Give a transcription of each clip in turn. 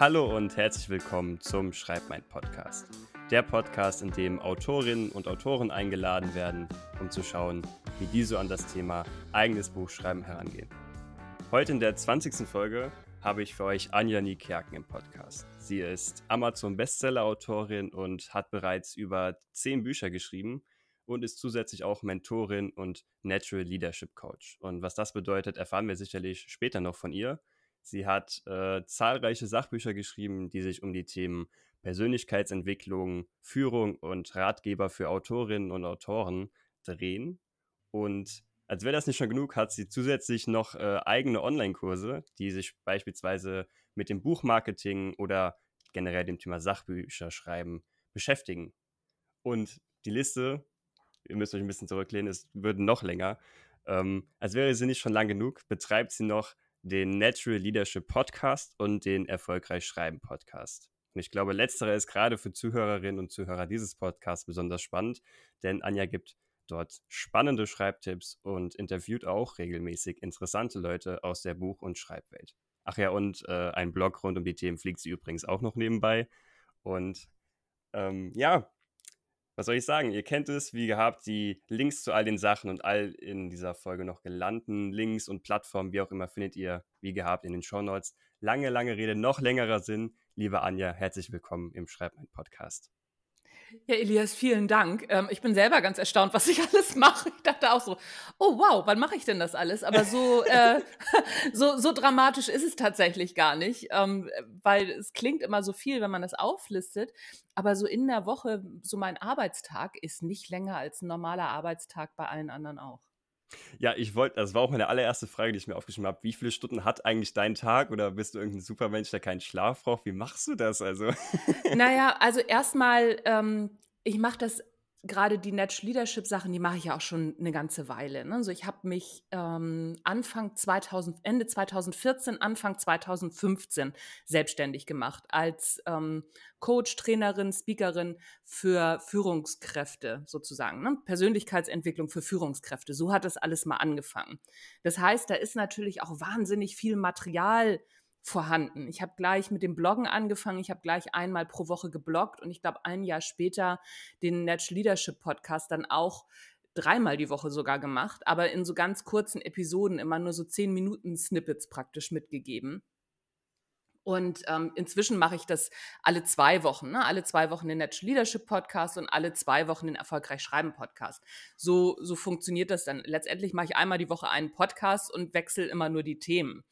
Hallo und herzlich willkommen zum Schreib mein Podcast. Der Podcast, in dem Autorinnen und Autoren eingeladen werden, um zu schauen, wie die so an das Thema eigenes Buchschreiben herangehen. Heute in der 20. Folge habe ich für euch Anja Niekerken im Podcast. Sie ist Amazon-Bestseller-Autorin und hat bereits über zehn Bücher geschrieben und ist zusätzlich auch Mentorin und Natural Leadership Coach. Und was das bedeutet, erfahren wir sicherlich später noch von ihr. Sie hat äh, zahlreiche Sachbücher geschrieben, die sich um die Themen Persönlichkeitsentwicklung, Führung und Ratgeber für Autorinnen und Autoren drehen. Und als wäre das nicht schon genug, hat sie zusätzlich noch äh, eigene Online-Kurse, die sich beispielsweise mit dem Buchmarketing oder generell dem Thema Sachbücher schreiben beschäftigen. Und die Liste, ihr müsst euch ein bisschen zurücklehnen, es wird noch länger. Ähm, als wäre sie nicht schon lang genug, betreibt sie noch den Natural Leadership Podcast und den Erfolgreich Schreiben Podcast. Und ich glaube, letzterer ist gerade für Zuhörerinnen und Zuhörer dieses Podcasts besonders spannend, denn Anja gibt dort spannende Schreibtipps und interviewt auch regelmäßig interessante Leute aus der Buch- und Schreibwelt. Ach ja, und äh, ein Blog rund um die Themen fliegt sie übrigens auch noch nebenbei. Und ähm, ja, was soll ich sagen? Ihr kennt es, wie gehabt, die Links zu all den Sachen und all in dieser Folge noch gelandeten Links und Plattformen, wie auch immer, findet ihr, wie gehabt, in den Show Notes. Lange, lange Rede, noch längerer Sinn. Liebe Anja, herzlich willkommen im Schreib mein Podcast. Ja, Elias, vielen Dank. Ähm, ich bin selber ganz erstaunt, was ich alles mache. Ich dachte auch so, oh wow, wann mache ich denn das alles? Aber so, äh, so, so dramatisch ist es tatsächlich gar nicht, ähm, weil es klingt immer so viel, wenn man das auflistet. Aber so in der Woche, so mein Arbeitstag ist nicht länger als ein normaler Arbeitstag bei allen anderen auch. Ja, ich wollte, das war auch meine allererste Frage, die ich mir aufgeschrieben habe. Wie viele Stunden hat eigentlich dein Tag oder bist du irgendein Supermensch, der keinen Schlaf braucht? Wie machst du das also? Naja, also erstmal, ähm, ich mache das gerade die Natural Leadership Sachen, die mache ich ja auch schon eine ganze Weile. Ne? Also ich habe mich ähm, Anfang 2000, Ende 2014, Anfang 2015 selbstständig gemacht als ähm, Coach, Trainerin, Speakerin für Führungskräfte sozusagen. Ne? Persönlichkeitsentwicklung für Führungskräfte. So hat das alles mal angefangen. Das heißt, da ist natürlich auch wahnsinnig viel Material vorhanden. Ich habe gleich mit dem Bloggen angefangen. Ich habe gleich einmal pro Woche gebloggt und ich glaube ein Jahr später den Natural Leadership Podcast dann auch dreimal die Woche sogar gemacht, aber in so ganz kurzen Episoden immer nur so zehn Minuten Snippets praktisch mitgegeben. Und ähm, inzwischen mache ich das alle zwei Wochen, ne? alle zwei Wochen den Natural Leadership Podcast und alle zwei Wochen den Erfolgreich Schreiben Podcast. So, so funktioniert das dann. Letztendlich mache ich einmal die Woche einen Podcast und wechsle immer nur die Themen.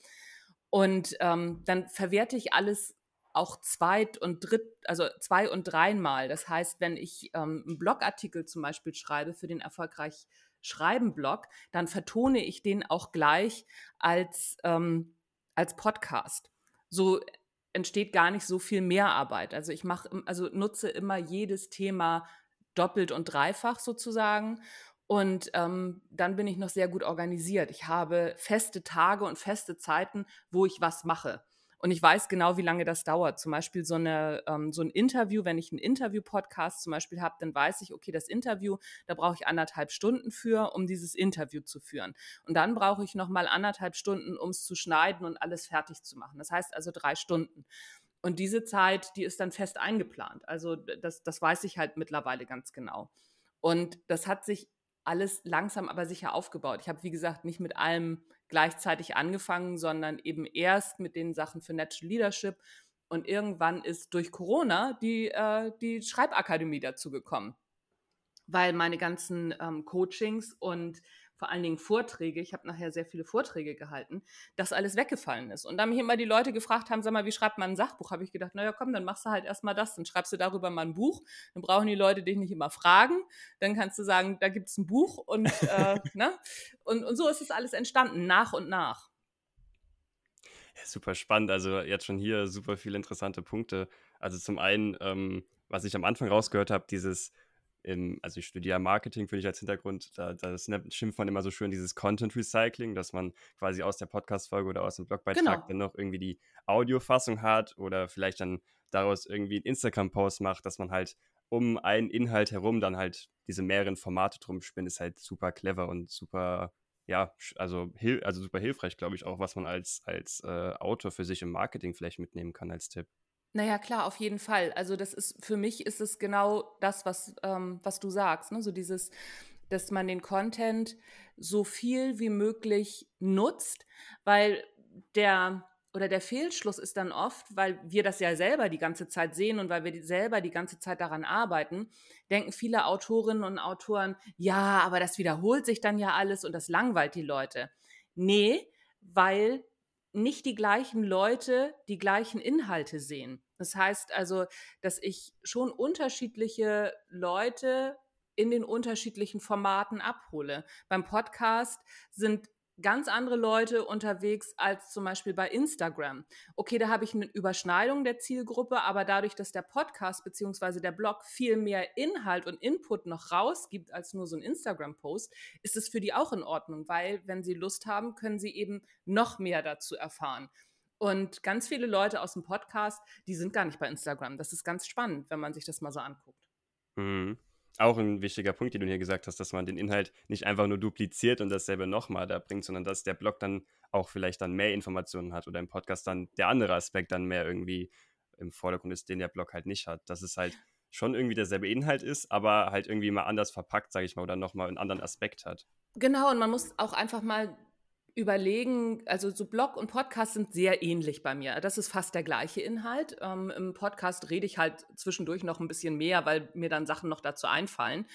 Und ähm, dann verwerte ich alles auch zweit und dritt, also zwei und dreimal. Das heißt, wenn ich ähm, einen Blogartikel zum Beispiel schreibe für den erfolgreich Schreiben Blog, dann vertone ich den auch gleich als, ähm, als Podcast. So entsteht gar nicht so viel Mehrarbeit. Also ich mache, also nutze immer jedes Thema doppelt und dreifach sozusagen und ähm, dann bin ich noch sehr gut organisiert. Ich habe feste Tage und feste Zeiten, wo ich was mache. Und ich weiß genau, wie lange das dauert. Zum Beispiel so, eine, ähm, so ein Interview, wenn ich einen Interview-Podcast zum Beispiel habe, dann weiß ich, okay, das Interview, da brauche ich anderthalb Stunden für, um dieses Interview zu führen. Und dann brauche ich noch mal anderthalb Stunden, um es zu schneiden und alles fertig zu machen. Das heißt also drei Stunden. Und diese Zeit, die ist dann fest eingeplant. Also das, das weiß ich halt mittlerweile ganz genau. Und das hat sich alles langsam aber sicher aufgebaut. Ich habe, wie gesagt, nicht mit allem gleichzeitig angefangen, sondern eben erst mit den Sachen für Natural Leadership. Und irgendwann ist durch Corona die, äh, die Schreibakademie dazu gekommen, weil meine ganzen ähm, Coachings und vor allen Dingen Vorträge, ich habe nachher sehr viele Vorträge gehalten, dass alles weggefallen ist. Und da mich immer die Leute gefragt haben, sag mal, wie schreibt man ein Sachbuch, habe ich gedacht, naja, komm, dann machst du halt erstmal das, dann schreibst du darüber mal ein Buch, dann brauchen die Leute dich nicht immer fragen, dann kannst du sagen, da gibt es ein Buch und, äh, ne? und, und so ist es alles entstanden, nach und nach. Ja, super spannend, also jetzt schon hier super viele interessante Punkte. Also zum einen, ähm, was ich am Anfang rausgehört habe, dieses im, also ich studiere Marketing, finde ich als Hintergrund, da, das schimpft man immer so schön, dieses Content Recycling, dass man quasi aus der Podcast-Folge oder aus dem Blogbeitrag genau. dann noch irgendwie die Audiofassung hat oder vielleicht dann daraus irgendwie einen Instagram-Post macht, dass man halt um einen Inhalt herum dann halt diese mehreren Formate drum spinnt, ist halt super clever und super ja, also, also super hilfreich, glaube ich, auch, was man als, als äh, Autor für sich im Marketing vielleicht mitnehmen kann als Tipp. Naja, klar, auf jeden Fall. Also das ist, für mich ist es genau das, was, ähm, was du sagst. Ne? So dieses, dass man den Content so viel wie möglich nutzt, weil der oder der Fehlschluss ist dann oft, weil wir das ja selber die ganze Zeit sehen und weil wir selber die ganze Zeit daran arbeiten, denken viele Autorinnen und Autoren, ja, aber das wiederholt sich dann ja alles und das langweilt die Leute. Nee, weil nicht die gleichen Leute die gleichen Inhalte sehen. Das heißt also, dass ich schon unterschiedliche Leute in den unterschiedlichen Formaten abhole. Beim Podcast sind ganz andere Leute unterwegs als zum Beispiel bei Instagram. Okay, da habe ich eine Überschneidung der Zielgruppe, aber dadurch, dass der Podcast bzw. der Blog viel mehr Inhalt und Input noch rausgibt als nur so ein Instagram-Post, ist es für die auch in Ordnung, weil wenn sie Lust haben, können sie eben noch mehr dazu erfahren. Und ganz viele Leute aus dem Podcast, die sind gar nicht bei Instagram. Das ist ganz spannend, wenn man sich das mal so anguckt. Mhm auch ein wichtiger Punkt, den du hier gesagt hast, dass man den Inhalt nicht einfach nur dupliziert und dasselbe nochmal da bringt, sondern dass der Blog dann auch vielleicht dann mehr Informationen hat oder im Podcast dann der andere Aspekt dann mehr irgendwie im Vordergrund ist, den der Blog halt nicht hat. Dass es halt schon irgendwie derselbe Inhalt ist, aber halt irgendwie mal anders verpackt, sage ich mal, oder nochmal einen anderen Aspekt hat. Genau, und man muss auch einfach mal überlegen, also so Blog und Podcast sind sehr ähnlich bei mir. Das ist fast der gleiche Inhalt. Ähm, Im Podcast rede ich halt zwischendurch noch ein bisschen mehr, weil mir dann Sachen noch dazu einfallen.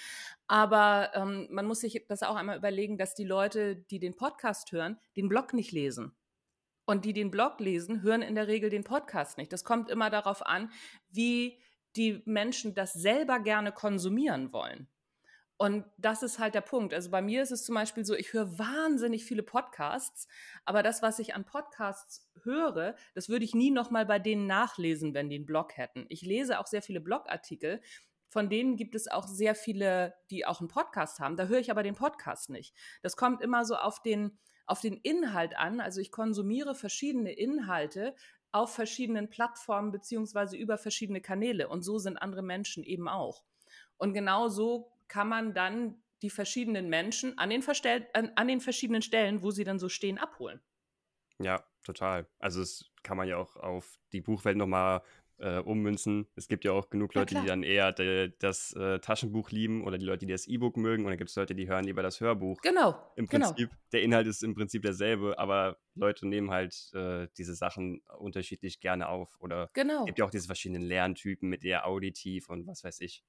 Aber ähm, man muss sich das auch einmal überlegen, dass die Leute, die den Podcast hören, den Blog nicht lesen. Und die den Blog lesen, hören in der Regel den Podcast nicht. Das kommt immer darauf an, wie die Menschen das selber gerne konsumieren wollen. Und das ist halt der Punkt. Also bei mir ist es zum Beispiel so, ich höre wahnsinnig viele Podcasts, aber das, was ich an Podcasts höre, das würde ich nie nochmal bei denen nachlesen, wenn die einen Blog hätten. Ich lese auch sehr viele Blogartikel, von denen gibt es auch sehr viele, die auch einen Podcast haben. Da höre ich aber den Podcast nicht. Das kommt immer so auf den, auf den Inhalt an. Also ich konsumiere verschiedene Inhalte auf verschiedenen Plattformen beziehungsweise über verschiedene Kanäle. Und so sind andere Menschen eben auch. Und genau so kann man dann die verschiedenen Menschen an den, an, an den verschiedenen Stellen, wo sie dann so stehen, abholen. Ja, total. Also das kann man ja auch auf die Buchwelt nochmal äh, ummünzen. Es gibt ja auch genug Leute, die dann eher de, das äh, Taschenbuch lieben oder die Leute, die das E-Book mögen. Und dann gibt es Leute, die hören lieber das Hörbuch. Genau. Im genau. Prinzip, genau. der Inhalt ist im Prinzip derselbe, aber Leute nehmen halt äh, diese Sachen unterschiedlich gerne auf. Oder genau. es gibt ja auch diese verschiedenen Lerntypen mit eher auditiv und was weiß ich.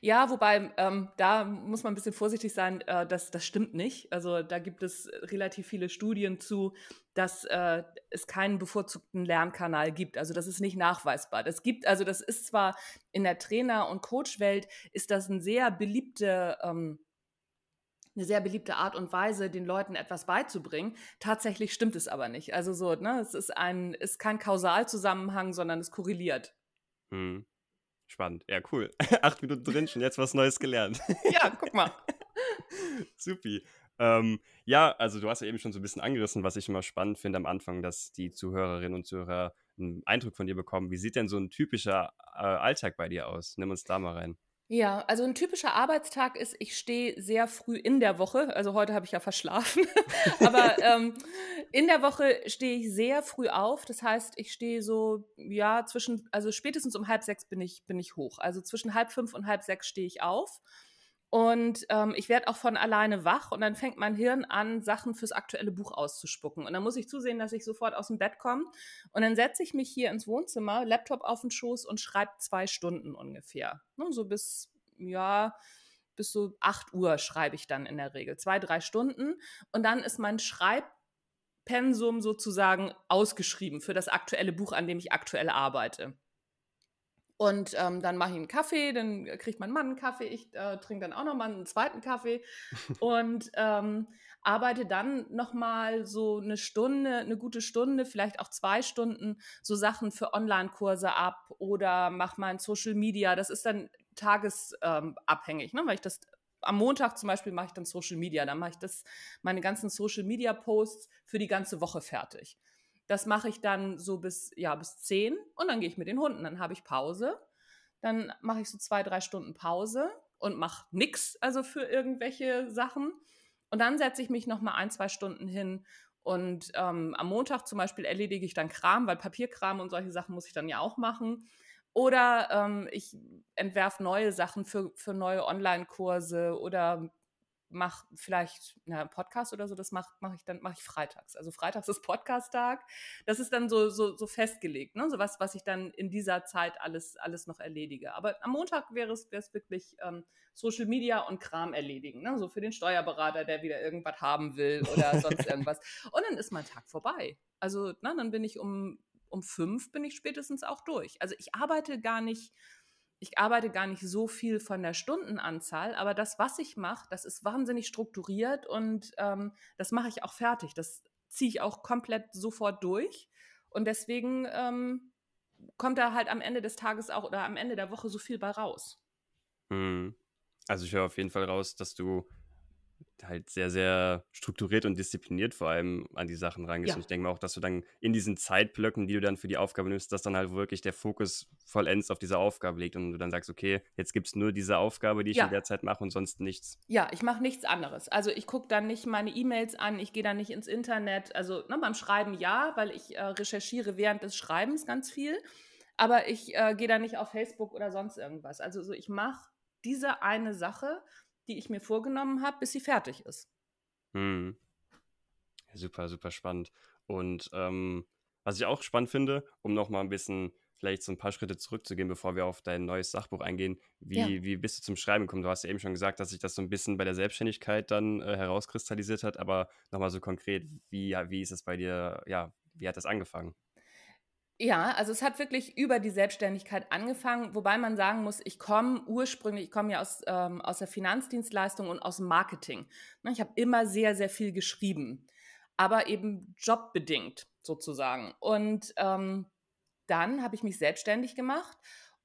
Ja, wobei ähm, da muss man ein bisschen vorsichtig sein, äh, das, das stimmt nicht. Also da gibt es relativ viele Studien zu, dass äh, es keinen bevorzugten Lernkanal gibt. Also das ist nicht nachweisbar. Das gibt, also das ist zwar in der Trainer- und Coach-Welt ist das ein sehr beliebte ähm, eine sehr beliebte Art und Weise, den Leuten etwas beizubringen. Tatsächlich stimmt es aber nicht. Also so, ne, es ist ein, ist kein Kausalzusammenhang, sondern es korreliert. Hm. Spannend. Ja, cool. Acht Minuten drin, schon jetzt was Neues gelernt. ja, guck mal. Supi. Ähm, ja, also du hast ja eben schon so ein bisschen angerissen, was ich immer spannend finde am Anfang, dass die Zuhörerinnen und Zuhörer einen Eindruck von dir bekommen. Wie sieht denn so ein typischer äh, Alltag bei dir aus? Nimm uns da mal rein. Ja, also ein typischer Arbeitstag ist, ich stehe sehr früh in der Woche, also heute habe ich ja verschlafen, aber ähm, in der Woche stehe ich sehr früh auf. Das heißt, ich stehe so, ja, zwischen, also spätestens um halb sechs bin ich, bin ich hoch. Also zwischen halb fünf und halb sechs stehe ich auf. Und ähm, ich werde auch von alleine wach und dann fängt mein Hirn an, Sachen fürs aktuelle Buch auszuspucken. Und dann muss ich zusehen, dass ich sofort aus dem Bett komme. Und dann setze ich mich hier ins Wohnzimmer, Laptop auf den Schoß und schreibe zwei Stunden ungefähr. Ne, so bis, ja, bis so acht Uhr schreibe ich dann in der Regel. Zwei, drei Stunden. Und dann ist mein Schreibpensum sozusagen ausgeschrieben für das aktuelle Buch, an dem ich aktuell arbeite. Und ähm, dann mache ich einen Kaffee, dann kriegt mein Mann einen Kaffee, ich äh, trinke dann auch nochmal einen zweiten Kaffee und ähm, arbeite dann nochmal so eine Stunde, eine gute Stunde, vielleicht auch zwei Stunden, so Sachen für Online-Kurse ab oder mache mein Social Media. Das ist dann tagesabhängig, ähm, ne? weil ich das am Montag zum Beispiel mache ich dann Social Media, dann mache ich das, meine ganzen Social Media Posts für die ganze Woche fertig. Das mache ich dann so bis, ja, bis 10 und dann gehe ich mit den Hunden. Dann habe ich Pause. Dann mache ich so zwei, drei Stunden Pause und mache nichts, also für irgendwelche Sachen. Und dann setze ich mich noch mal ein, zwei Stunden hin und ähm, am Montag zum Beispiel erledige ich dann Kram, weil Papierkram und solche Sachen muss ich dann ja auch machen. Oder ähm, ich entwerfe neue Sachen für, für neue Online-Kurse oder mache vielleicht einen Podcast oder so, das mache mach ich dann mache ich freitags. Also freitags ist Podcast-Tag. Das ist dann so, so, so festgelegt, ne? So was, was ich dann in dieser Zeit alles, alles noch erledige. Aber am Montag wäre es, wäre es wirklich ähm, Social Media und Kram erledigen. Ne? So für den Steuerberater, der wieder irgendwas haben will oder sonst irgendwas. Und dann ist mein Tag vorbei. Also, na, dann bin ich um, um fünf bin ich spätestens auch durch. Also ich arbeite gar nicht ich arbeite gar nicht so viel von der Stundenanzahl, aber das, was ich mache, das ist wahnsinnig strukturiert und ähm, das mache ich auch fertig. Das ziehe ich auch komplett sofort durch. Und deswegen ähm, kommt da halt am Ende des Tages auch oder am Ende der Woche so viel bei raus. Hm. Also ich höre auf jeden Fall raus, dass du halt sehr, sehr strukturiert und diszipliniert vor allem an die Sachen rangehst. Ja. Und ich denke mal auch, dass du dann in diesen Zeitblöcken, die du dann für die Aufgabe nimmst, dass dann halt wirklich der Fokus vollends auf dieser Aufgabe liegt und du dann sagst, okay, jetzt gibt es nur diese Aufgabe, die ich ja. in der Zeit mache und sonst nichts. Ja, ich mache nichts anderes. Also ich gucke dann nicht meine E-Mails an, ich gehe dann nicht ins Internet. Also ne, beim Schreiben ja, weil ich äh, recherchiere während des Schreibens ganz viel. Aber ich äh, gehe da nicht auf Facebook oder sonst irgendwas. Also so, ich mache diese eine Sache die ich mir vorgenommen habe, bis sie fertig ist. Hm. Super, super spannend. Und ähm, was ich auch spannend finde, um noch mal ein bisschen vielleicht so ein paar Schritte zurückzugehen, bevor wir auf dein neues Sachbuch eingehen. Wie, ja. wie bist du zum Schreiben gekommen? Du hast ja eben schon gesagt, dass sich das so ein bisschen bei der Selbstständigkeit dann äh, herauskristallisiert hat, aber nochmal so konkret, wie, ja, wie ist es bei dir, ja, wie hat das angefangen? Ja, also es hat wirklich über die Selbstständigkeit angefangen, wobei man sagen muss, ich komme ursprünglich, ich komme ja aus, ähm, aus der Finanzdienstleistung und aus Marketing. Ne, ich habe immer sehr, sehr viel geschrieben, aber eben jobbedingt sozusagen. Und ähm, dann habe ich mich selbstständig gemacht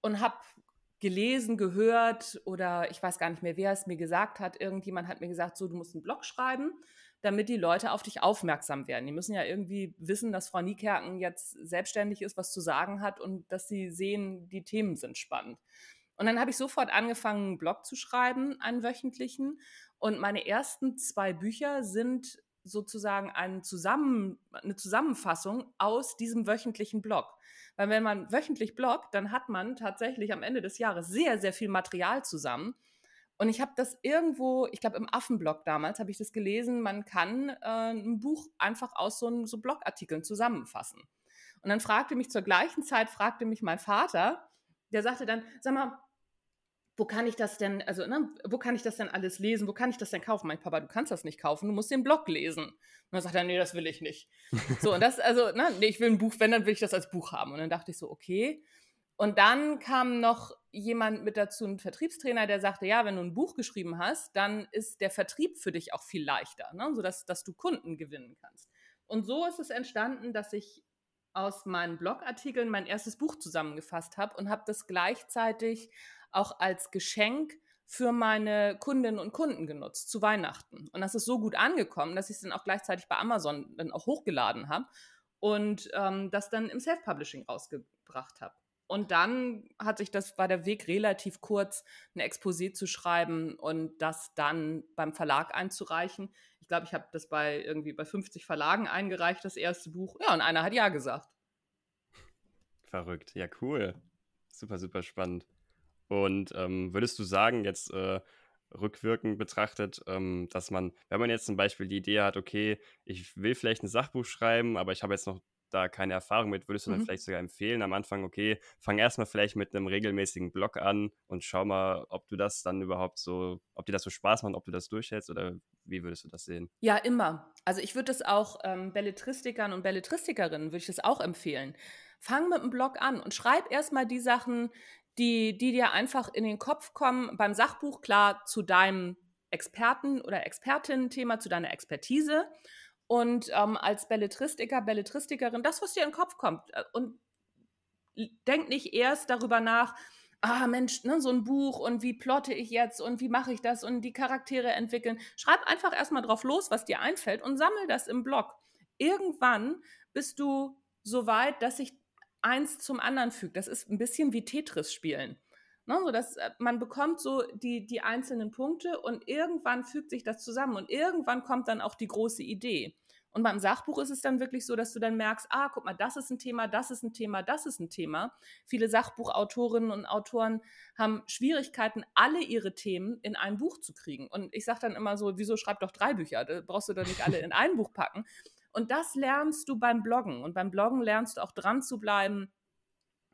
und habe gelesen, gehört oder ich weiß gar nicht mehr, wer es mir gesagt hat. Irgendjemand hat mir gesagt, so, du musst einen Blog schreiben damit die Leute auf dich aufmerksam werden. Die müssen ja irgendwie wissen, dass Frau Niekerken jetzt selbstständig ist, was zu sagen hat und dass sie sehen, die Themen sind spannend. Und dann habe ich sofort angefangen, einen Blog zu schreiben, einen wöchentlichen. Und meine ersten zwei Bücher sind sozusagen ein Zusammen, eine Zusammenfassung aus diesem wöchentlichen Blog. Weil wenn man wöchentlich bloggt, dann hat man tatsächlich am Ende des Jahres sehr, sehr viel Material zusammen. Und ich habe das irgendwo, ich glaube im Affenblog damals, habe ich das gelesen, man kann äh, ein Buch einfach aus so, so Blogartikeln zusammenfassen. Und dann fragte mich zur gleichen Zeit, fragte mich mein Vater, der sagte dann, sag mal, wo kann ich das denn, also ne, wo kann ich das denn alles lesen, wo kann ich das denn kaufen? Mein Papa, du kannst das nicht kaufen, du musst den Blog lesen. Und dann sagt er, nee, das will ich nicht. so, und das, also, ne, nee, ich will ein Buch, wenn, dann will ich das als Buch haben. Und dann dachte ich so, okay. Und dann kam noch jemand mit dazu, ein Vertriebstrainer, der sagte, ja, wenn du ein Buch geschrieben hast, dann ist der Vertrieb für dich auch viel leichter, ne? sodass dass du Kunden gewinnen kannst. Und so ist es entstanden, dass ich aus meinen Blogartikeln mein erstes Buch zusammengefasst habe und habe das gleichzeitig auch als Geschenk für meine Kundinnen und Kunden genutzt zu Weihnachten. Und das ist so gut angekommen, dass ich es dann auch gleichzeitig bei Amazon dann auch hochgeladen habe und ähm, das dann im Self-Publishing rausgebracht habe. Und dann hat sich das, war der Weg relativ kurz, ein Exposé zu schreiben und das dann beim Verlag einzureichen. Ich glaube, ich habe das bei irgendwie bei 50 Verlagen eingereicht, das erste Buch. Ja, und einer hat ja gesagt. Verrückt. Ja, cool. Super, super spannend. Und ähm, würdest du sagen, jetzt äh, rückwirkend betrachtet, ähm, dass man, wenn man jetzt zum Beispiel die Idee hat, okay, ich will vielleicht ein Sachbuch schreiben, aber ich habe jetzt noch da keine Erfahrung mit, würdest du dann mhm. vielleicht sogar empfehlen am Anfang, okay, fang erstmal vielleicht mit einem regelmäßigen Blog an und schau mal, ob du das dann überhaupt so, ob dir das so Spaß macht, ob du das durchhältst oder wie würdest du das sehen? Ja, immer. Also ich würde das auch ähm, Belletristikern und Belletristikerinnen würde ich das auch empfehlen. Fang mit einem Blog an und schreib erstmal die Sachen, die, die dir einfach in den Kopf kommen. Beim Sachbuch klar zu deinem Experten- oder Expertinnen-Thema, zu deiner Expertise und ähm, als Belletristiker, Belletristikerin, das, was dir in den Kopf kommt. Äh, und denk nicht erst darüber nach, ah Mensch, ne, so ein Buch und wie plotte ich jetzt und wie mache ich das und die Charaktere entwickeln. Schreib einfach erstmal drauf los, was dir einfällt und sammel das im Blog. Irgendwann bist du so weit, dass sich eins zum anderen fügt. Das ist ein bisschen wie Tetris spielen. Ne, so dass äh, man bekommt so die, die einzelnen Punkte und irgendwann fügt sich das zusammen und irgendwann kommt dann auch die große Idee. Und beim Sachbuch ist es dann wirklich so, dass du dann merkst, ah, guck mal, das ist ein Thema, das ist ein Thema, das ist ein Thema. Viele Sachbuchautorinnen und Autoren haben Schwierigkeiten, alle ihre Themen in ein Buch zu kriegen. Und ich sage dann immer so, wieso schreib doch drei Bücher? Da brauchst du doch nicht alle in ein Buch packen. Und das lernst du beim Bloggen. Und beim Bloggen lernst du auch dran zu bleiben,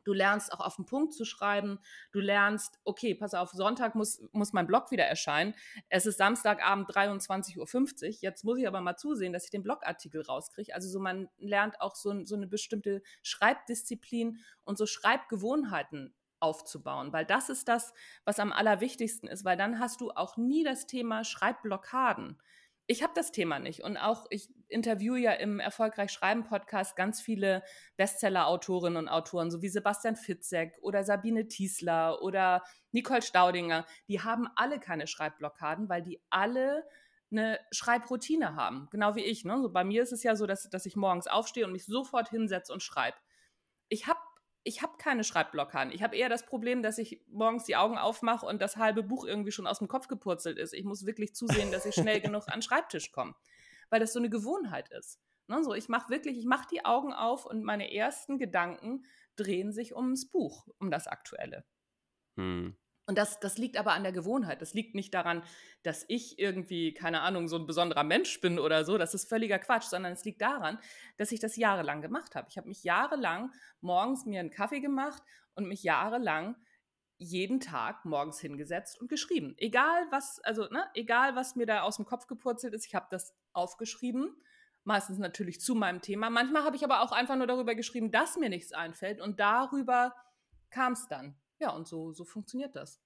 Du lernst auch auf den Punkt zu schreiben. Du lernst, okay, pass auf, Sonntag muss, muss mein Blog wieder erscheinen. Es ist Samstagabend 23.50 Uhr. Jetzt muss ich aber mal zusehen, dass ich den Blogartikel rauskriege. Also so man lernt auch so, so eine bestimmte Schreibdisziplin und so Schreibgewohnheiten aufzubauen, weil das ist das, was am allerwichtigsten ist, weil dann hast du auch nie das Thema Schreibblockaden ich habe das Thema nicht. Und auch, ich interviewe ja im Erfolgreich Schreiben Podcast ganz viele Bestseller-Autorinnen und Autoren, so wie Sebastian Fitzek oder Sabine Tiesler oder Nicole Staudinger. Die haben alle keine Schreibblockaden, weil die alle eine Schreibroutine haben. Genau wie ich. Ne? So bei mir ist es ja so, dass, dass ich morgens aufstehe und mich sofort hinsetze und schreibe. Ich habe ich habe keine Schreibblockaden. Ich habe eher das Problem, dass ich morgens die Augen aufmache und das halbe Buch irgendwie schon aus dem Kopf gepurzelt ist. Ich muss wirklich zusehen, dass ich schnell genug an den Schreibtisch komme, weil das so eine Gewohnheit ist. Ne, so, ich mache wirklich, ich mache die Augen auf und meine ersten Gedanken drehen sich ums Buch, um das Aktuelle. Hm. Und das, das liegt aber an der Gewohnheit. Das liegt nicht daran, dass ich irgendwie, keine Ahnung, so ein besonderer Mensch bin oder so. Das ist völliger Quatsch, sondern es liegt daran, dass ich das jahrelang gemacht habe. Ich habe mich jahrelang morgens mir einen Kaffee gemacht und mich jahrelang jeden Tag morgens hingesetzt und geschrieben. Egal was, also, ne, egal was mir da aus dem Kopf gepurzelt ist, ich habe das aufgeschrieben. Meistens natürlich zu meinem Thema. Manchmal habe ich aber auch einfach nur darüber geschrieben, dass mir nichts einfällt und darüber kam es dann. Ja, und so, so funktioniert das.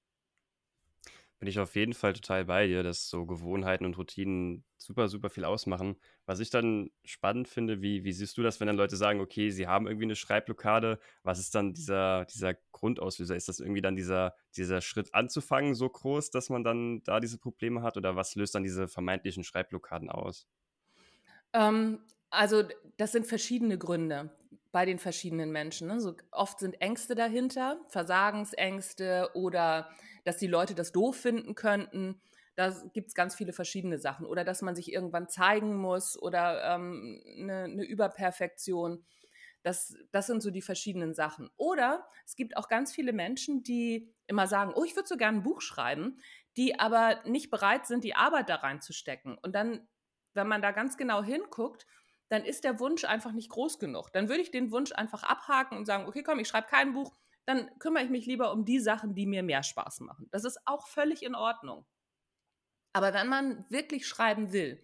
Bin ich auf jeden Fall total bei dir, dass so Gewohnheiten und Routinen super, super viel ausmachen. Was ich dann spannend finde, wie, wie siehst du das, wenn dann Leute sagen, okay, sie haben irgendwie eine Schreibblockade, was ist dann dieser, dieser Grundauslöser? Ist das irgendwie dann dieser, dieser Schritt anzufangen so groß, dass man dann da diese Probleme hat? Oder was löst dann diese vermeintlichen Schreibblockaden aus? Ähm, also das sind verschiedene Gründe bei den verschiedenen Menschen. Ne? So oft sind Ängste dahinter, Versagensängste oder dass die Leute das doof finden könnten. Da gibt es ganz viele verschiedene Sachen. Oder dass man sich irgendwann zeigen muss oder ähm, eine, eine Überperfektion. Das, das sind so die verschiedenen Sachen. Oder es gibt auch ganz viele Menschen, die immer sagen, oh, ich würde so gerne ein Buch schreiben, die aber nicht bereit sind, die Arbeit da reinzustecken. Und dann, wenn man da ganz genau hinguckt, dann ist der Wunsch einfach nicht groß genug. Dann würde ich den Wunsch einfach abhaken und sagen, okay, komm, ich schreibe kein Buch, dann kümmere ich mich lieber um die Sachen, die mir mehr Spaß machen. Das ist auch völlig in Ordnung. Aber wenn man wirklich schreiben will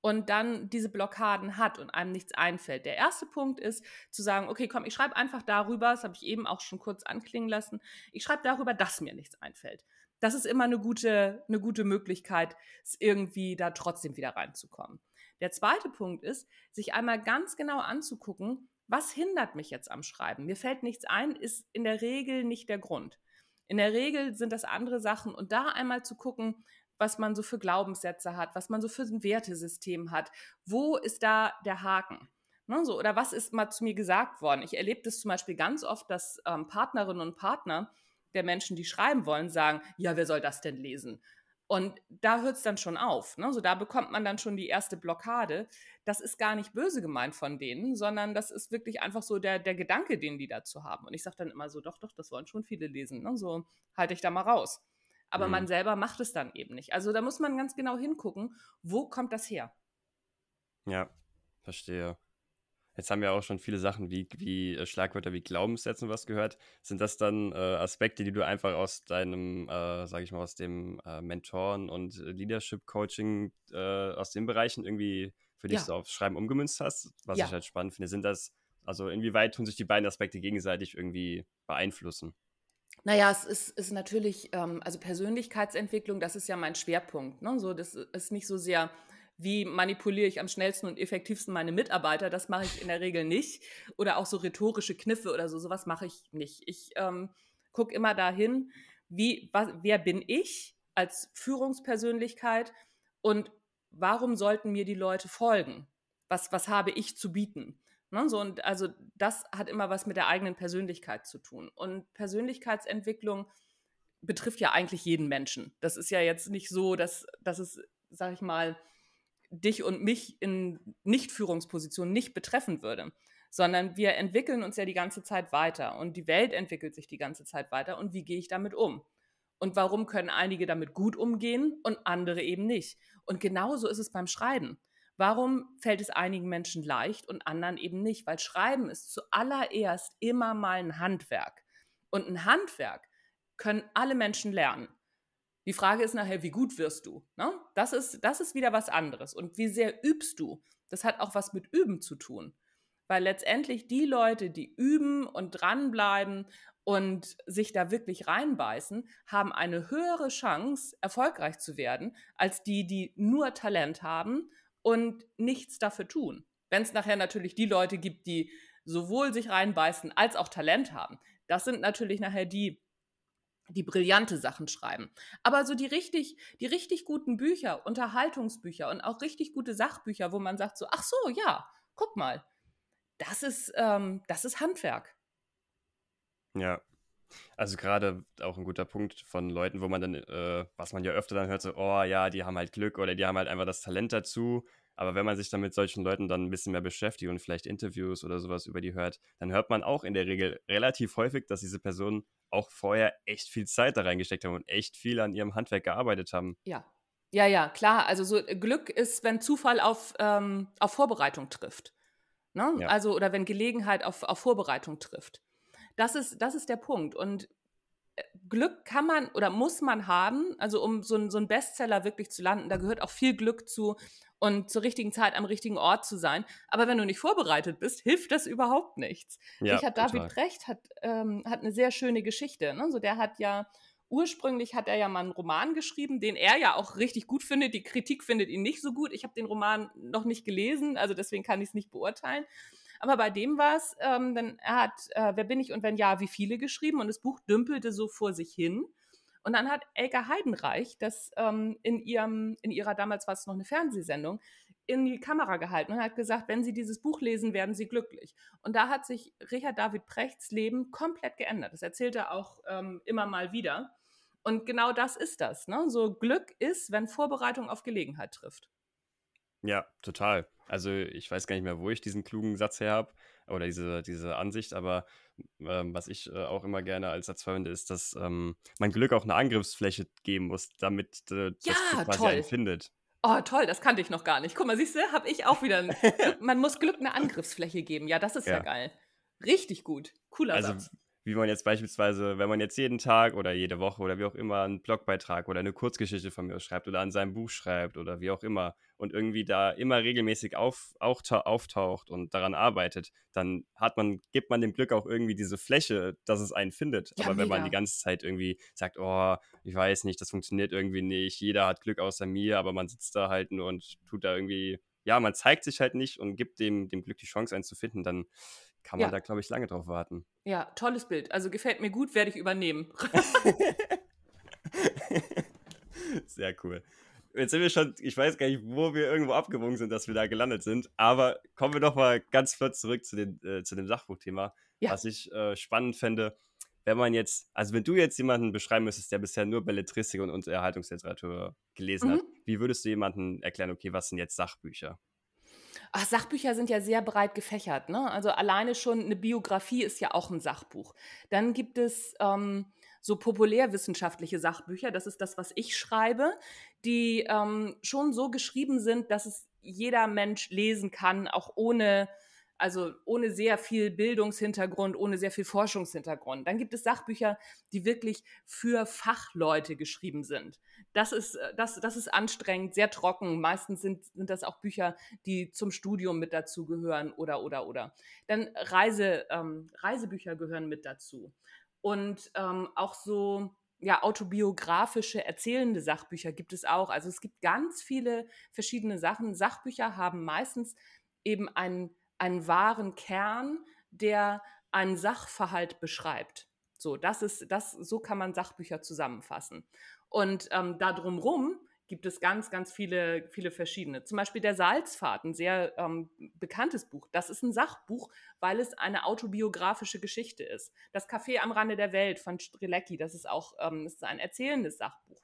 und dann diese Blockaden hat und einem nichts einfällt, der erste Punkt ist zu sagen, okay, komm, ich schreibe einfach darüber, das habe ich eben auch schon kurz anklingen lassen, ich schreibe darüber, dass mir nichts einfällt. Das ist immer eine gute, eine gute Möglichkeit, irgendwie da trotzdem wieder reinzukommen. Der zweite Punkt ist, sich einmal ganz genau anzugucken, was hindert mich jetzt am Schreiben? Mir fällt nichts ein, ist in der Regel nicht der Grund. In der Regel sind das andere Sachen und da einmal zu gucken, was man so für Glaubenssätze hat, was man so für ein Wertesystem hat. Wo ist da der Haken? Ne, so, oder was ist mal zu mir gesagt worden? Ich erlebe das zum Beispiel ganz oft, dass ähm, Partnerinnen und Partner der Menschen, die schreiben wollen, sagen, ja, wer soll das denn lesen? Und da hört es dann schon auf. Ne? So, da bekommt man dann schon die erste Blockade. Das ist gar nicht böse gemeint von denen, sondern das ist wirklich einfach so der, der Gedanke, den die dazu haben. Und ich sage dann immer so, doch, doch, das wollen schon viele lesen. Ne? So halte ich da mal raus. Aber mhm. man selber macht es dann eben nicht. Also da muss man ganz genau hingucken, wo kommt das her? Ja, verstehe. Jetzt haben wir auch schon viele Sachen wie, wie äh, Schlagwörter wie Glaubenssätze und was gehört. Sind das dann äh, Aspekte, die du einfach aus deinem, äh, sage ich mal, aus dem äh, Mentoren- und Leadership-Coaching äh, aus den Bereichen irgendwie für dich ja. so aufs Schreiben umgemünzt hast? Was ja. ich halt spannend finde. Sind das, also inwieweit tun sich die beiden Aspekte gegenseitig irgendwie beeinflussen? Naja, es ist, ist natürlich, ähm, also Persönlichkeitsentwicklung, das ist ja mein Schwerpunkt. Ne? So, das ist nicht so sehr wie manipuliere ich am schnellsten und effektivsten meine Mitarbeiter, das mache ich in der Regel nicht. Oder auch so rhetorische Kniffe oder so, sowas mache ich nicht. Ich ähm, gucke immer dahin, wie, was, wer bin ich als Führungspersönlichkeit und warum sollten mir die Leute folgen? Was, was habe ich zu bieten? Ne, so, und also das hat immer was mit der eigenen Persönlichkeit zu tun. Und Persönlichkeitsentwicklung betrifft ja eigentlich jeden Menschen. Das ist ja jetzt nicht so, dass, dass es, sag ich mal, dich und mich in Nicht-Führungspositionen nicht betreffen würde, sondern wir entwickeln uns ja die ganze Zeit weiter und die Welt entwickelt sich die ganze Zeit weiter und wie gehe ich damit um? Und warum können einige damit gut umgehen und andere eben nicht? Und genauso ist es beim Schreiben. Warum fällt es einigen Menschen leicht und anderen eben nicht? Weil Schreiben ist zuallererst immer mal ein Handwerk. Und ein Handwerk können alle Menschen lernen. Die Frage ist nachher, wie gut wirst du? Ne? Das, ist, das ist wieder was anderes. Und wie sehr übst du? Das hat auch was mit Üben zu tun. Weil letztendlich die Leute, die üben und dranbleiben und sich da wirklich reinbeißen, haben eine höhere Chance, erfolgreich zu werden, als die, die nur Talent haben und nichts dafür tun. Wenn es nachher natürlich die Leute gibt, die sowohl sich reinbeißen als auch Talent haben, das sind natürlich nachher die, die brillante Sachen schreiben. Aber so die richtig, die richtig guten Bücher, Unterhaltungsbücher und auch richtig gute Sachbücher, wo man sagt so, ach so, ja, guck mal, das ist, ähm, das ist Handwerk. Ja. Also gerade auch ein guter Punkt von Leuten, wo man dann, äh, was man ja öfter dann hört, so, oh ja, die haben halt Glück oder die haben halt einfach das Talent dazu. Aber wenn man sich dann mit solchen Leuten dann ein bisschen mehr beschäftigt und vielleicht Interviews oder sowas über die hört, dann hört man auch in der Regel relativ häufig, dass diese Personen auch vorher echt viel Zeit da reingesteckt haben und echt viel an ihrem Handwerk gearbeitet haben. Ja. Ja, ja, klar. Also so Glück ist, wenn Zufall auf, ähm, auf Vorbereitung trifft. Ne? Ja. Also, oder wenn Gelegenheit auf, auf Vorbereitung trifft. Das ist, das ist der Punkt. Und äh, Glück kann man oder muss man haben, also um so, ein, so einen Bestseller wirklich zu landen, da gehört auch viel Glück zu und zur richtigen Zeit am richtigen Ort zu sein. Aber wenn du nicht vorbereitet bist, hilft das überhaupt nichts. Ja, Richard total. David Brecht hat, ähm, hat eine sehr schöne Geschichte. Ne? So, der hat ja ursprünglich hat er ja mal einen Roman geschrieben, den er ja auch richtig gut findet. Die Kritik findet ihn nicht so gut. Ich habe den Roman noch nicht gelesen, also deswegen kann ich es nicht beurteilen. Aber bei dem war es, ähm, dann er hat äh, Wer bin ich und wenn ja, wie viele geschrieben und das Buch dümpelte so vor sich hin. Und dann hat Elke Heidenreich das ähm, in ihrem, in ihrer damals war es noch eine Fernsehsendung, in die Kamera gehalten und hat gesagt, wenn Sie dieses Buch lesen, werden Sie glücklich. Und da hat sich Richard David Prechts Leben komplett geändert. Das erzählt er auch ähm, immer mal wieder. Und genau das ist das. Ne? So Glück ist, wenn Vorbereitung auf Gelegenheit trifft. Ja, total. Also ich weiß gar nicht mehr, wo ich diesen klugen Satz her habe oder diese, diese Ansicht, aber ähm, was ich äh, auch immer gerne als Satz verwende, ist, dass ähm, man Glück auch eine Angriffsfläche geben muss, damit äh, das ja, quasi toll. einen findet. Oh, toll, das kannte ich noch gar nicht. Guck mal, siehst du, habe ich auch wieder. Ein, man muss Glück eine Angriffsfläche geben. Ja, das ist ja, ja geil. Richtig gut. Cooler also, Satz wie man jetzt beispielsweise, wenn man jetzt jeden Tag oder jede Woche oder wie auch immer einen Blogbeitrag oder eine Kurzgeschichte von mir schreibt oder an seinem Buch schreibt oder wie auch immer und irgendwie da immer regelmäßig auf, auftaucht und daran arbeitet, dann hat man, gibt man dem Glück auch irgendwie diese Fläche, dass es einen findet. Ja, Aber wenn man die ganze Zeit irgendwie sagt, oh, ich weiß nicht, das funktioniert irgendwie nicht, jeder hat Glück außer mir, aber man sitzt da halt nur und tut da irgendwie, ja, man zeigt sich halt nicht und gibt dem, dem Glück die Chance, einen zu finden, dann kann man ja. da, glaube ich, lange drauf warten. Ja, tolles Bild. Also gefällt mir gut, werde ich übernehmen. Sehr cool. Jetzt sind wir schon, ich weiß gar nicht, wo wir irgendwo abgewogen sind, dass wir da gelandet sind, aber kommen wir doch mal ganz flott zurück zu, den, äh, zu dem Sachbuchthema, ja. was ich äh, spannend fände, wenn man jetzt, also wenn du jetzt jemanden beschreiben müsstest, der bisher nur Belletristik und Unterhaltungsliteratur gelesen mhm. hat, wie würdest du jemanden erklären, okay, was sind jetzt Sachbücher? Ach, Sachbücher sind ja sehr breit gefächert. Ne? Also alleine schon eine Biografie ist ja auch ein Sachbuch. Dann gibt es ähm, so populärwissenschaftliche Sachbücher, das ist das, was ich schreibe, die ähm, schon so geschrieben sind, dass es jeder Mensch lesen kann, auch ohne also ohne sehr viel Bildungshintergrund, ohne sehr viel Forschungshintergrund. Dann gibt es Sachbücher, die wirklich für Fachleute geschrieben sind. Das ist, äh, das, das ist anstrengend, sehr trocken. Meistens sind, sind das auch Bücher, die zum Studium mit dazu gehören oder, oder, oder. Dann Reise, ähm, Reisebücher gehören mit dazu. Und ähm, auch so, ja, autobiografische, erzählende Sachbücher gibt es auch. Also es gibt ganz viele verschiedene Sachen. Sachbücher haben meistens eben einen einen wahren Kern, der einen Sachverhalt beschreibt. So, das ist, das, so kann man Sachbücher zusammenfassen. Und ähm, da drumherum gibt es ganz, ganz viele, viele verschiedene. Zum Beispiel der Salzpfad, ein sehr ähm, bekanntes Buch. Das ist ein Sachbuch, weil es eine autobiografische Geschichte ist. Das Café am Rande der Welt von Strelecki, das ist auch ähm, ist ein erzählendes Sachbuch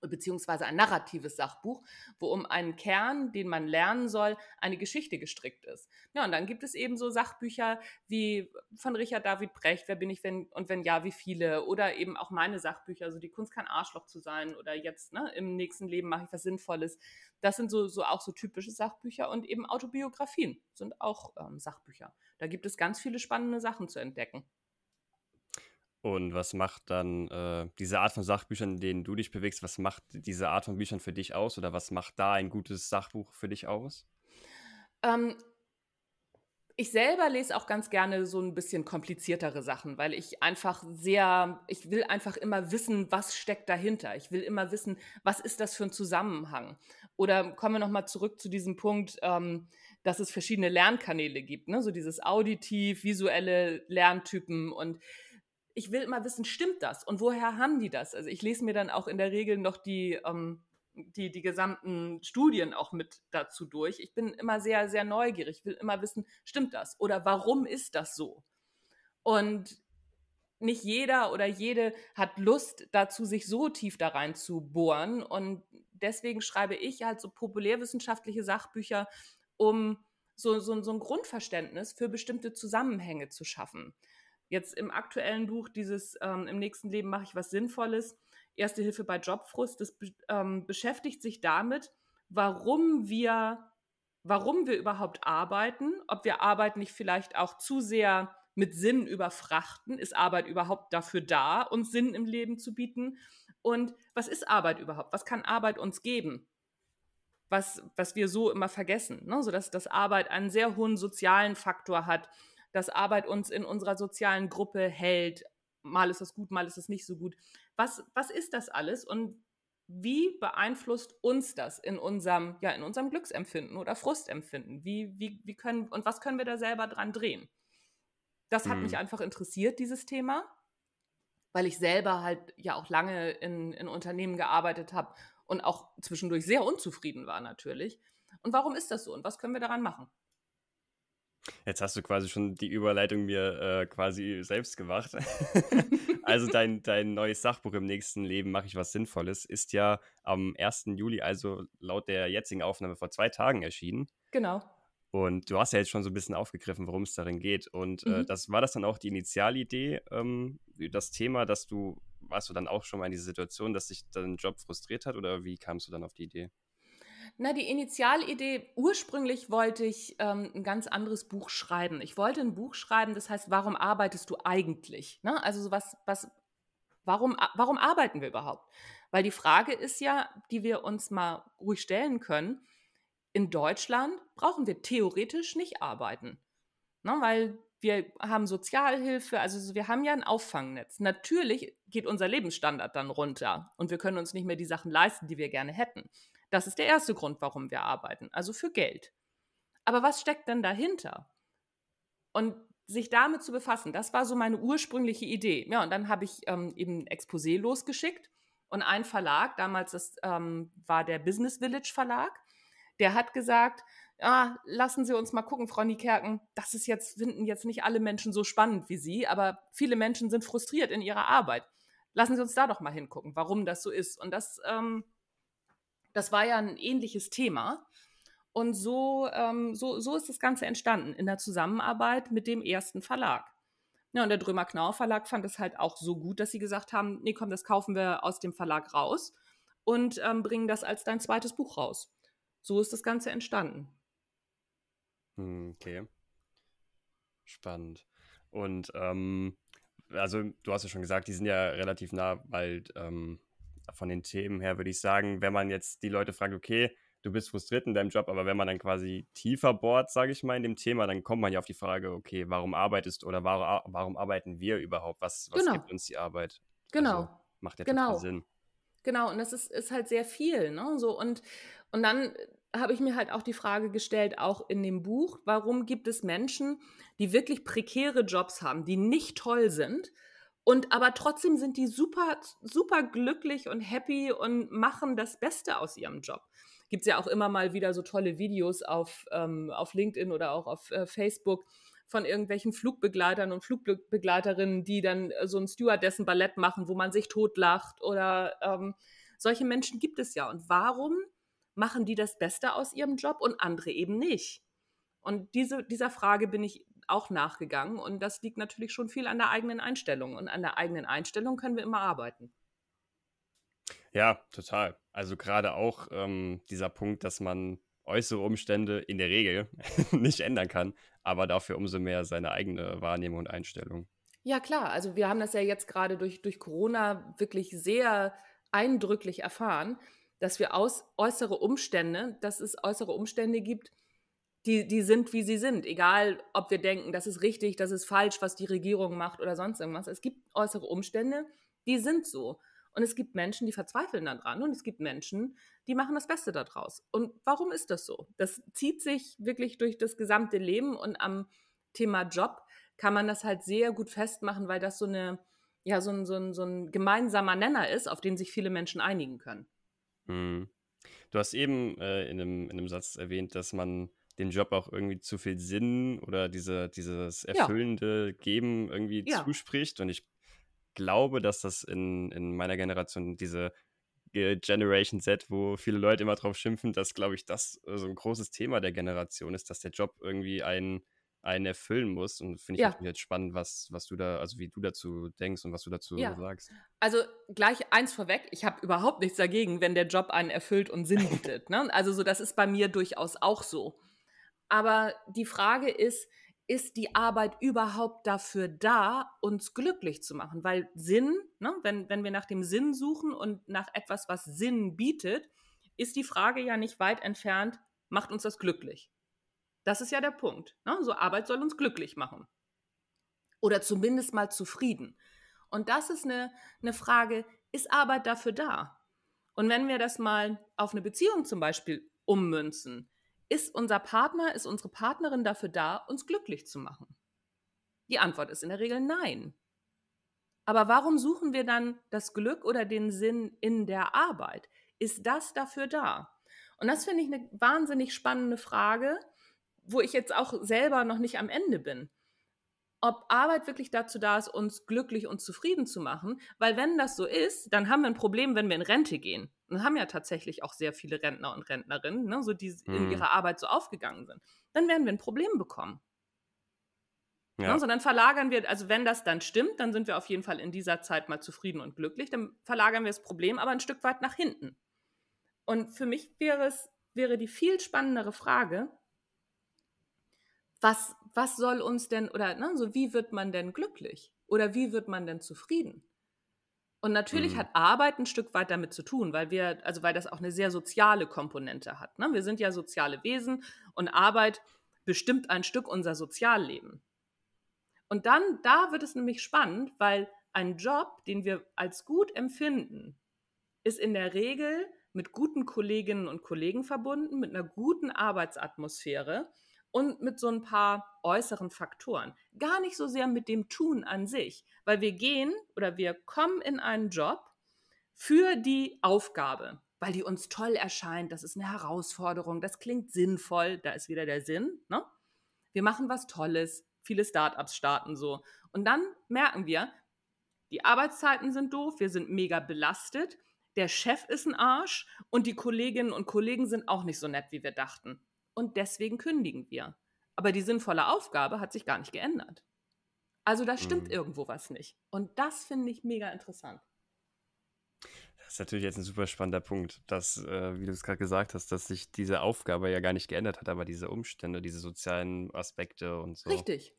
beziehungsweise ein narratives Sachbuch, wo um einen Kern, den man lernen soll, eine Geschichte gestrickt ist. Ja, und dann gibt es eben so Sachbücher wie von Richard David Brecht, Wer bin ich wenn und wenn ja, wie viele? Oder eben auch meine Sachbücher, also die Kunst kein Arschloch zu sein oder jetzt ne, im nächsten Leben mache ich was Sinnvolles. Das sind so, so auch so typische Sachbücher und eben Autobiografien sind auch ähm, Sachbücher. Da gibt es ganz viele spannende Sachen zu entdecken. Und was macht dann äh, diese Art von Sachbüchern, in denen du dich bewegst, was macht diese Art von Büchern für dich aus oder was macht da ein gutes Sachbuch für dich aus? Ähm, ich selber lese auch ganz gerne so ein bisschen kompliziertere Sachen, weil ich einfach sehr, ich will einfach immer wissen, was steckt dahinter. Ich will immer wissen, was ist das für ein Zusammenhang. Oder kommen wir nochmal zurück zu diesem Punkt, ähm, dass es verschiedene Lernkanäle gibt, ne? so dieses auditiv, visuelle Lerntypen und ich will immer wissen, stimmt das? Und woher haben die das? Also ich lese mir dann auch in der Regel noch die, ähm, die, die gesamten Studien auch mit dazu durch. Ich bin immer sehr, sehr neugierig, Ich will immer wissen, stimmt das? Oder warum ist das so? Und nicht jeder oder jede hat Lust dazu, sich so tief da rein zu bohren. Und deswegen schreibe ich halt so populärwissenschaftliche Sachbücher, um so, so, so ein Grundverständnis für bestimmte Zusammenhänge zu schaffen. Jetzt im aktuellen Buch, dieses ähm, Im nächsten Leben mache ich was Sinnvolles, Erste Hilfe bei Jobfrust, das ähm, beschäftigt sich damit, warum wir, warum wir überhaupt arbeiten, ob wir Arbeit nicht vielleicht auch zu sehr mit Sinn überfrachten. Ist Arbeit überhaupt dafür da, uns Sinn im Leben zu bieten? Und was ist Arbeit überhaupt? Was kann Arbeit uns geben? Was, was wir so immer vergessen, ne? sodass dass Arbeit einen sehr hohen sozialen Faktor hat, dass Arbeit uns in unserer sozialen Gruppe hält. Mal ist es gut, mal ist es nicht so gut. Was, was ist das alles und wie beeinflusst uns das in unserem, ja, in unserem Glücksempfinden oder Frustempfinden? Wie, wie, wie können, und was können wir da selber dran drehen? Das hat mhm. mich einfach interessiert, dieses Thema, weil ich selber halt ja auch lange in, in Unternehmen gearbeitet habe und auch zwischendurch sehr unzufrieden war natürlich. Und warum ist das so und was können wir daran machen? Jetzt hast du quasi schon die Überleitung mir äh, quasi selbst gemacht. also dein, dein neues Sachbuch im nächsten Leben mache ich was Sinnvolles ist ja am 1. Juli, also laut der jetzigen Aufnahme vor zwei Tagen erschienen. Genau. Und du hast ja jetzt schon so ein bisschen aufgegriffen, worum es darin geht. Und äh, mhm. äh, das war das dann auch die Initialidee, ähm, das Thema, dass du, warst du dann auch schon mal in dieser Situation, dass sich dein Job frustriert hat oder wie kamst du dann auf die Idee? Na, die Initialidee, ursprünglich wollte ich ähm, ein ganz anderes Buch schreiben. Ich wollte ein Buch schreiben, das heißt, warum arbeitest du eigentlich? Ne? Also sowas, was, warum, warum arbeiten wir überhaupt? Weil die Frage ist ja, die wir uns mal ruhig stellen können, in Deutschland brauchen wir theoretisch nicht arbeiten. Ne? Weil wir haben Sozialhilfe, also wir haben ja ein Auffangnetz. Natürlich geht unser Lebensstandard dann runter und wir können uns nicht mehr die Sachen leisten, die wir gerne hätten. Das ist der erste Grund, warum wir arbeiten, also für Geld. Aber was steckt denn dahinter? Und sich damit zu befassen, das war so meine ursprüngliche Idee. Ja, und dann habe ich ähm, eben ein Exposé losgeschickt und ein Verlag, damals das ähm, war der Business Village Verlag, der hat gesagt, ah, lassen Sie uns mal gucken, Frau Niekerken, das ist jetzt, finden jetzt nicht alle Menschen so spannend wie Sie, aber viele Menschen sind frustriert in ihrer Arbeit. Lassen Sie uns da doch mal hingucken, warum das so ist. Und das ähm, das war ja ein ähnliches Thema. Und so, ähm, so, so ist das Ganze entstanden in der Zusammenarbeit mit dem ersten Verlag. Ja, und der Drömer Knauer Verlag fand es halt auch so gut, dass sie gesagt haben, nee, komm, das kaufen wir aus dem Verlag raus und ähm, bringen das als dein zweites Buch raus. So ist das Ganze entstanden. Hm, okay. Spannend. Und ähm, also du hast ja schon gesagt, die sind ja relativ nah, weil ähm, von den Themen her würde ich sagen, wenn man jetzt die Leute fragt, okay, du bist frustriert in deinem Job, aber wenn man dann quasi tiefer bohrt, sage ich mal, in dem Thema, dann kommt man ja auf die Frage, okay, warum arbeitest du oder warum, warum arbeiten wir überhaupt? Was, was genau. gibt uns die Arbeit? Genau. Also, macht ja genau. total Sinn. Genau, und das ist, ist halt sehr viel, ne? So, und, und dann habe ich mir halt auch die Frage gestellt, auch in dem Buch, warum gibt es Menschen, die wirklich prekäre Jobs haben, die nicht toll sind Und aber trotzdem sind die super, super glücklich und happy und machen das Beste aus ihrem Job. Gibt es ja auch immer mal wieder so tolle Videos auf, ähm, auf LinkedIn oder auch auf äh, Facebook von irgendwelchen Flugbegleitern und Flugbegleiterinnen, die dann äh, so ein Stewardessen-Ballett machen, wo man sich totlacht oder ähm, solche Menschen gibt es ja. Und warum machen die das Beste aus ihrem Job und andere eben nicht? Und diese, dieser Frage bin ich auch nachgegangen und das liegt natürlich schon viel an der eigenen Einstellung. Und an der eigenen Einstellung können wir immer arbeiten. Ja, total. Also gerade auch ähm, dieser Punkt, dass man äußere Umstände in der Regel nicht ändern kann, aber dafür umso mehr seine eigene Wahrnehmung und Einstellung. Ja, klar. Also wir haben das ja jetzt gerade durch, durch Corona wirklich sehr eindrücklich erfahren, dass wir aus äußere Umstände, dass es äußere Umstände gibt, die, die sind, wie sie sind. Egal, ob wir denken, das ist richtig, das ist falsch, was die Regierung macht oder sonst irgendwas. Es gibt äußere Umstände, die sind so. Und es gibt Menschen, die verzweifeln daran und es gibt Menschen, die machen das Beste daraus. Und warum ist das so? Das zieht sich wirklich durch das gesamte Leben und am Thema Job kann man das halt sehr gut festmachen, weil das so eine, ja, so ein, so ein, so ein gemeinsamer Nenner ist, auf den sich viele Menschen einigen können. Hm. Du hast eben äh, in, einem, in einem Satz erwähnt, dass man dem Job auch irgendwie zu viel Sinn oder diese, dieses erfüllende ja. Geben irgendwie ja. zuspricht. Und ich glaube, dass das in, in meiner Generation diese Generation Z, wo viele Leute immer drauf schimpfen, dass, glaube ich, das so ein großes Thema der Generation ist, dass der Job irgendwie einen, einen erfüllen muss. Und finde ich ja. jetzt spannend, was, was du da, also wie du dazu denkst und was du dazu ja. sagst. Also gleich eins vorweg, ich habe überhaupt nichts dagegen, wenn der Job einen erfüllt und Sinn bietet. ne? Also so, das ist bei mir durchaus auch so. Aber die Frage ist, ist die Arbeit überhaupt dafür da, uns glücklich zu machen? Weil Sinn, ne, wenn, wenn wir nach dem Sinn suchen und nach etwas, was Sinn bietet, ist die Frage ja nicht weit entfernt, macht uns das glücklich? Das ist ja der Punkt. Ne? So Arbeit soll uns glücklich machen. Oder zumindest mal zufrieden. Und das ist eine, eine Frage, ist Arbeit dafür da? Und wenn wir das mal auf eine Beziehung zum Beispiel ummünzen, ist unser Partner, ist unsere Partnerin dafür da, uns glücklich zu machen? Die Antwort ist in der Regel nein. Aber warum suchen wir dann das Glück oder den Sinn in der Arbeit? Ist das dafür da? Und das finde ich eine wahnsinnig spannende Frage, wo ich jetzt auch selber noch nicht am Ende bin ob Arbeit wirklich dazu da ist, uns glücklich und zufrieden zu machen. Weil wenn das so ist, dann haben wir ein Problem, wenn wir in Rente gehen. Und haben ja tatsächlich auch sehr viele Rentner und Rentnerinnen, ne, so die mhm. in ihrer Arbeit so aufgegangen sind. Dann werden wir ein Problem bekommen. Ja. Ne, so dann verlagern wir, also wenn das dann stimmt, dann sind wir auf jeden Fall in dieser Zeit mal zufrieden und glücklich. Dann verlagern wir das Problem aber ein Stück weit nach hinten. Und für mich wäre es, wäre die viel spannendere Frage, was, was soll uns denn, oder ne, so wie wird man denn glücklich? Oder wie wird man denn zufrieden? Und natürlich mhm. hat Arbeit ein Stück weit damit zu tun, weil wir, also weil das auch eine sehr soziale Komponente hat. Ne? Wir sind ja soziale Wesen und Arbeit bestimmt ein Stück unser Sozialleben. Und dann, da wird es nämlich spannend, weil ein Job, den wir als gut empfinden, ist in der Regel mit guten Kolleginnen und Kollegen verbunden, mit einer guten Arbeitsatmosphäre und mit so ein paar äußeren Faktoren. Gar nicht so sehr mit dem Tun an sich, weil wir gehen oder wir kommen in einen Job für die Aufgabe, weil die uns toll erscheint, das ist eine Herausforderung, das klingt sinnvoll, da ist wieder der Sinn. Ne? Wir machen was Tolles, viele Startups starten so. Und dann merken wir, die Arbeitszeiten sind doof, wir sind mega belastet, der Chef ist ein Arsch und die Kolleginnen und Kollegen sind auch nicht so nett, wie wir dachten und deswegen kündigen wir. Aber die sinnvolle Aufgabe hat sich gar nicht geändert. Also da stimmt mhm. irgendwo was nicht. Und das finde ich mega interessant. Das ist natürlich jetzt ein super spannender Punkt, dass, äh, wie du es gerade gesagt hast, dass sich diese Aufgabe ja gar nicht geändert hat, aber diese Umstände, diese sozialen Aspekte und so. Richtig,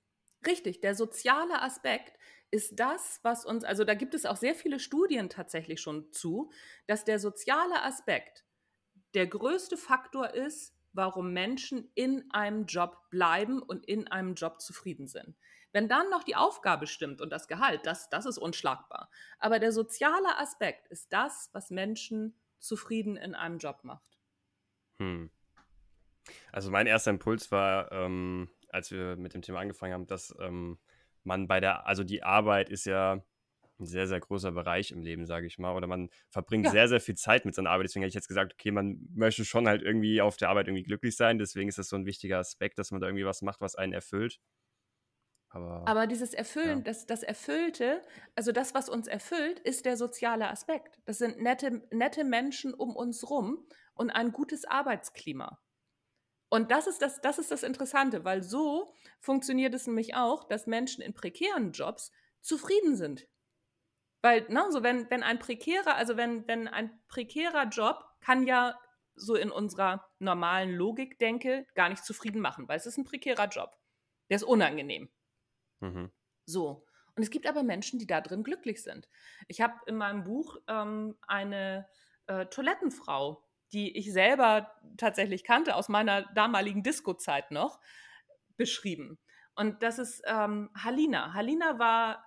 richtig. Der soziale Aspekt ist das, was uns, also da gibt es auch sehr viele Studien tatsächlich schon zu, dass der soziale Aspekt der größte Faktor ist, warum Menschen in einem Job bleiben und in einem Job zufrieden sind. Wenn dann noch die Aufgabe stimmt und das Gehalt, das, das ist unschlagbar. Aber der soziale Aspekt ist das, was Menschen zufrieden in einem Job macht. Hm. Also mein erster Impuls war, ähm, als wir mit dem Thema angefangen haben, dass ähm, man bei der, also die Arbeit ist ja ein sehr, sehr großer Bereich im Leben, sage ich mal. Oder man verbringt Ja. sehr, sehr viel Zeit mit seiner Arbeit. Deswegen hätte ich jetzt gesagt, okay, man möchte schon halt irgendwie auf der Arbeit irgendwie glücklich sein. Deswegen ist das so ein wichtiger Aspekt, dass man da irgendwie was macht, was einen erfüllt. Aber, Aber dieses Erfüllen, Ja. das, das Erfüllte, also das, was uns erfüllt, ist der soziale Aspekt. Das sind nette, nette Menschen um uns rum und ein gutes Arbeitsklima. Und das ist das, das ist das Interessante, weil so funktioniert es nämlich auch, dass Menschen in prekären Jobs zufrieden sind. Weil, ne, so wenn, wenn ein prekärer, also wenn, wenn ein prekärer Job kann ja so in unserer normalen Logik denke, gar nicht zufrieden machen, weil es ist ein prekärer Job. Der ist unangenehm. mhm. So. Und es gibt aber Menschen, die da drin glücklich sind. Ich habe in meinem Buch ähm, eine äh, Toilettenfrau, die ich selber tatsächlich kannte, aus meiner damaligen Disco-Zeit noch, beschrieben. Und das ist ähm, Halina. Halina war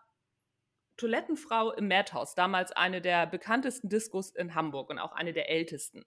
Toilettenfrau im Madhouse, damals eine der bekanntesten Diskos in Hamburg und auch eine der ältesten.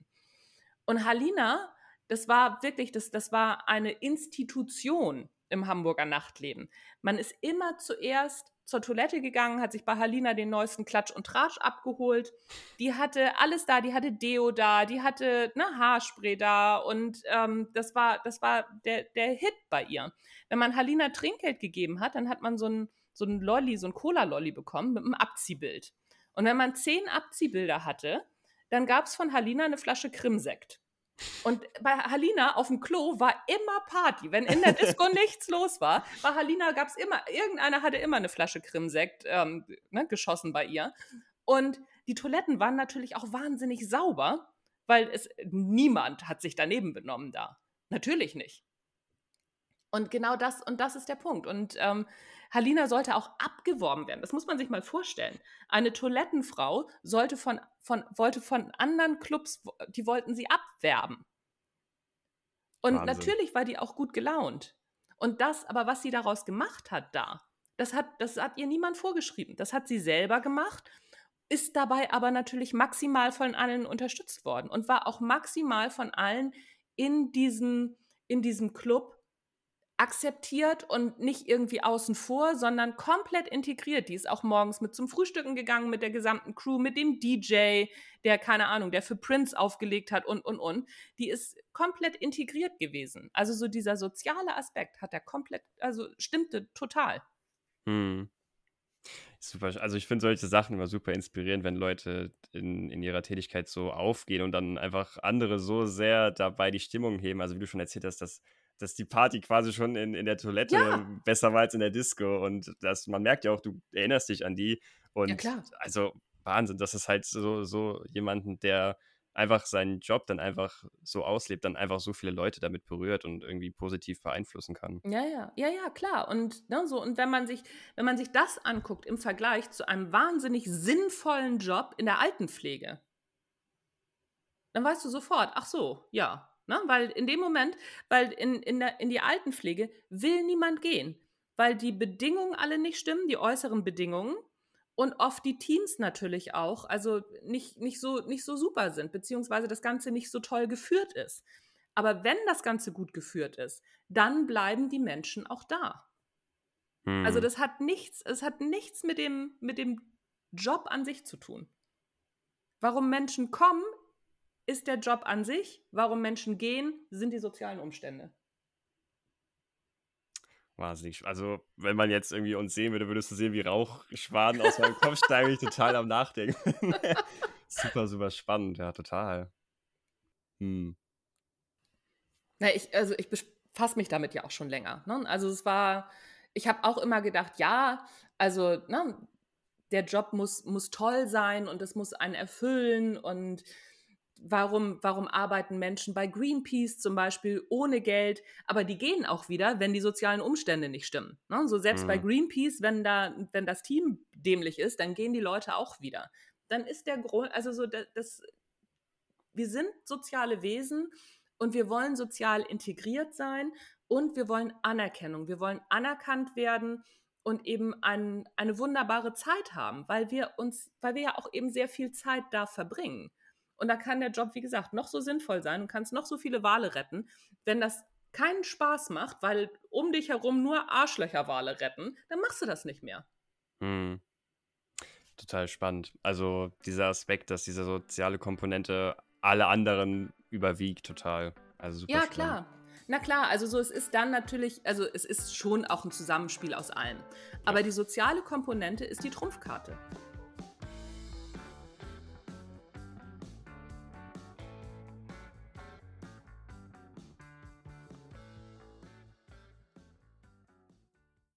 Und Halina, das war wirklich, das, das war eine Institution im Hamburger Nachtleben. Man ist immer zuerst zur Toilette gegangen, hat sich bei Halina den neuesten Klatsch und Tratsch abgeholt. Die hatte alles da, die hatte Deo da, die hatte ne, Haarspray da und ähm, das war, das war der, der Hit bei ihr. Wenn man Halina Trinkgeld gegeben hat, dann hat man so ein, so ein Lolli, so ein Cola-Lolli bekommen mit einem Abziehbild. Und wenn man zehn Abziehbilder hatte, dann gab es von Halina eine Flasche Krimsekt. Und bei Halina auf dem Klo war immer Party. Wenn in der Disco nichts los war, bei Halina gab es immer, irgendeiner hatte immer eine Flasche Krimsekt ähm, ne, geschossen bei ihr. Und die Toiletten waren natürlich auch wahnsinnig sauber, weil es niemand hat sich daneben benommen da. Natürlich nicht. Und genau das, und das ist der Punkt. Und ähm, Halina sollte auch abgeworben werden. Das muss man sich mal vorstellen. Eine Toilettenfrau sollte von, von, wollte von anderen Clubs, die wollten sie abwerben. Und Wahnsinn. natürlich war die auch gut gelaunt. Und das, aber was sie daraus gemacht hat da, das hat, das hat ihr niemand vorgeschrieben. Das hat sie selber gemacht, ist dabei aber natürlich maximal von allen unterstützt worden und war auch maximal von allen in diesem, in diesem Club akzeptiert und nicht irgendwie außen vor, sondern komplett integriert. Die ist auch morgens mit zum Frühstücken gegangen mit der gesamten Crew, mit dem DJ, der keine Ahnung, der für Prince aufgelegt hat und und und. Die ist komplett integriert gewesen. Also so dieser soziale Aspekt hat er komplett, also stimmte total. Hm. Super. Also ich finde solche Sachen immer super inspirierend, wenn Leute in, in ihrer Tätigkeit so aufgehen und dann einfach andere so sehr dabei die Stimmung heben. Also wie du schon erzählt hast, dass, dass die Party quasi schon in, in der Toilette Ja. besser war als in der Disco. Und das, man merkt ja auch, du erinnerst dich an die. Und klar. also Wahnsinn, das ist halt so, so jemanden, der einfach seinen Job dann einfach so auslebt, dann einfach so viele Leute damit berührt und irgendwie positiv beeinflussen kann. Ja, ja, ja, ja, klar. Und ne, so, und wenn man sich, wenn man sich das anguckt im Vergleich zu einem wahnsinnig sinnvollen Job in der Altenpflege, dann weißt du sofort, ach so, ja. Ne? Weil in dem Moment, weil in, in, der, in die Altenpflege will niemand gehen, weil die Bedingungen alle nicht stimmen, die äußeren Bedingungen und oft die Teams natürlich auch, also nicht, nicht, so, nicht so super sind, beziehungsweise das Ganze nicht so toll geführt ist. Aber wenn das Ganze gut geführt ist, dann bleiben die Menschen auch da. Also Hm. das hat nichts, es hat nichts mit dem, mit dem Job an sich zu tun. Warum Menschen kommen, ist der Job an sich. Warum Menschen gehen, sind die sozialen Umstände. Wahnsinnig. Also, wenn man jetzt irgendwie uns sehen würde, würdest du sehen, wie Rauchschwaden aus meinem Kopf steigen, ich total am Nachdenken. super, super spannend, ja, total. Hm. Na, ich, also ich befasse mich damit ja auch schon länger. Ne? Also es war, ich habe auch immer gedacht, ja, also ne, der Job muss, muss toll sein und es muss einen erfüllen und warum, warum arbeiten Menschen bei Greenpeace zum Beispiel ohne Geld, aber die gehen auch wieder, wenn die sozialen Umstände nicht stimmen. Ne? So selbst bei Mhm. Greenpeace, wenn da, wenn das Team dämlich ist, dann gehen die Leute auch wieder. Dann ist der Grund, also so das, das wir sind soziale Wesen und wir wollen sozial integriert sein und wir wollen Anerkennung. Wir wollen anerkannt werden und eben ein, eine wunderbare Zeit haben, weil wir uns, weil wir ja auch eben sehr viel Zeit da verbringen. Und da kann der Job, wie gesagt, noch so sinnvoll sein und kannst noch so viele Wale retten. Wenn das keinen Spaß macht, weil um dich herum nur Arschlöcherwale retten, dann machst du das nicht mehr. Hm. total spannend. Also dieser Aspekt, dass diese soziale Komponente alle anderen überwiegt, total. Also super ja, spannend. klar. Na klar, also so es ist dann natürlich, also es ist schon auch ein Zusammenspiel aus allem. Aber die soziale Komponente ist die Trumpfkarte.